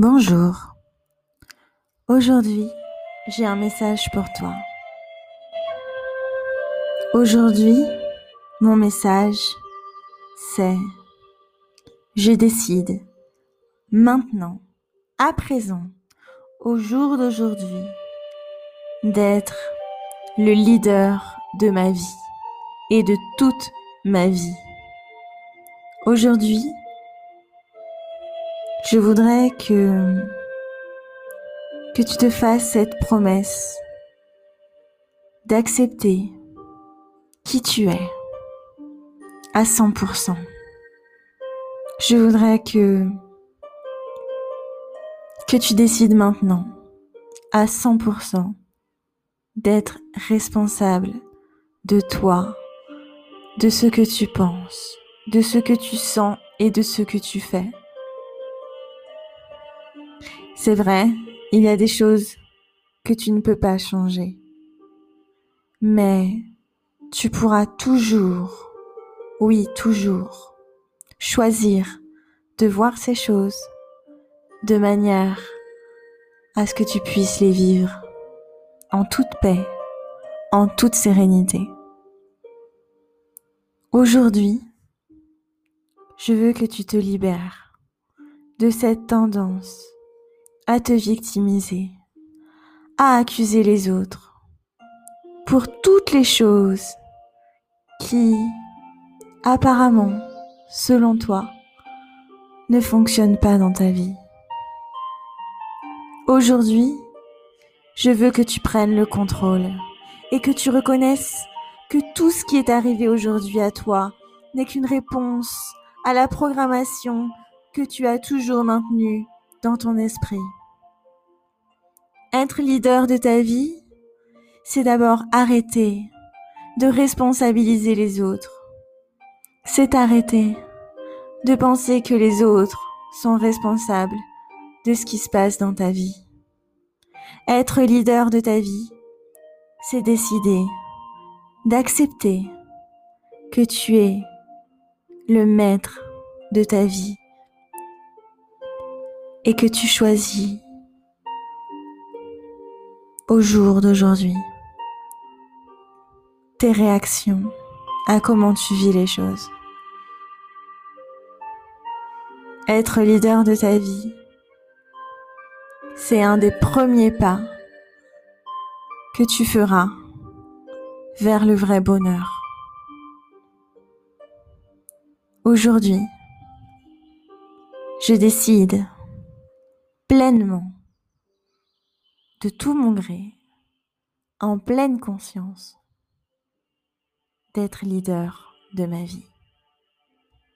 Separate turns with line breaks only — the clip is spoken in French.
Bonjour. Aujourd'hui, j'ai un message pour toi. Aujourd'hui, mon message, c'est je décide maintenant, à présent, au jour d'aujourd'hui, d'être le leader de ma vie et de toute ma vie. Aujourd'hui, je voudrais que que tu te fasses cette promesse d'accepter qui tu es à 100%. Je voudrais que que tu décides maintenant à 100% d'être responsable de toi, de ce que tu penses, de ce que tu sens et de ce que tu fais. C'est vrai, il y a des choses que tu ne peux pas changer. Mais tu pourras toujours, oui, toujours, choisir de voir ces choses de manière à ce que tu puisses les vivre en toute paix, en toute sérénité. Aujourd'hui, je veux que tu te libères de cette tendance à te victimiser, à accuser les autres pour toutes les choses qui, apparemment, selon toi, ne fonctionnent pas dans ta vie. Aujourd'hui, je veux que tu prennes le contrôle et que tu reconnaisses que tout ce qui est arrivé aujourd'hui à toi n'est qu'une réponse à la programmation que tu as toujours maintenue dans ton esprit. Être leader de ta vie, c'est d'abord arrêter de responsabiliser les autres. C'est arrêter de penser que les autres sont responsables de ce qui se passe dans ta vie. Être leader de ta vie, c'est décider d'accepter que tu es le maître de ta vie et que tu choisis au jour d'aujourd'hui tes réactions à comment tu vis les choses. Être leader de ta vie, c'est un des premiers pas que tu feras vers le vrai bonheur. Aujourd'hui, je décide pleinement de tout mon gré, en pleine conscience, d'être leader de ma vie.